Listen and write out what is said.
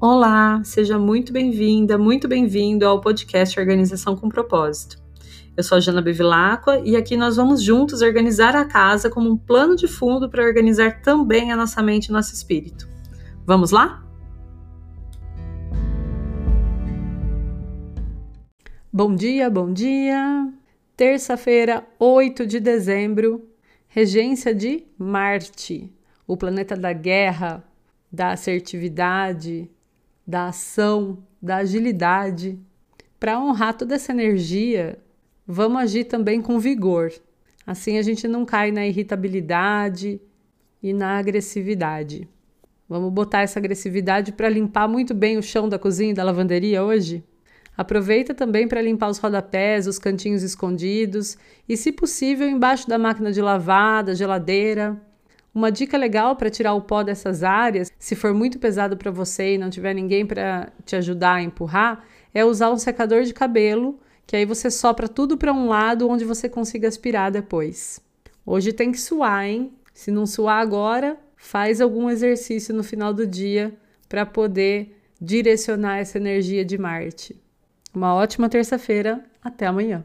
Olá, seja muito bem-vinda, muito bem-vindo ao podcast Organização com Propósito. Eu sou a Jana Bevilacqua e aqui nós vamos juntos organizar a casa como um plano de fundo para organizar também a nossa mente e nosso espírito. Vamos lá? Bom dia, bom dia! Terça-feira, 8 de dezembro, regência de Marte, o planeta da guerra, da assertividade, da ação, da agilidade. Para honrar toda essa energia, vamos agir também com vigor. Assim a gente não cai na irritabilidade e na agressividade. Vamos botar essa agressividade para limpar muito bem o chão da cozinha e da lavanderia hoje? Aproveita também para limpar os rodapés, os cantinhos escondidos e, se possível, embaixo da máquina de lavar, da geladeira. Uma dica legal para tirar o pó dessas áreas, se for muito pesado para você e não tiver ninguém para te ajudar a empurrar, é usar um secador de cabelo, que aí você sopra tudo para um lado onde você consiga aspirar depois. Hoje tem que suar, hein? Se não suar agora, faz algum exercício no final do dia para poder direcionar essa energia de Marte. Uma ótima terça-feira. Até amanhã.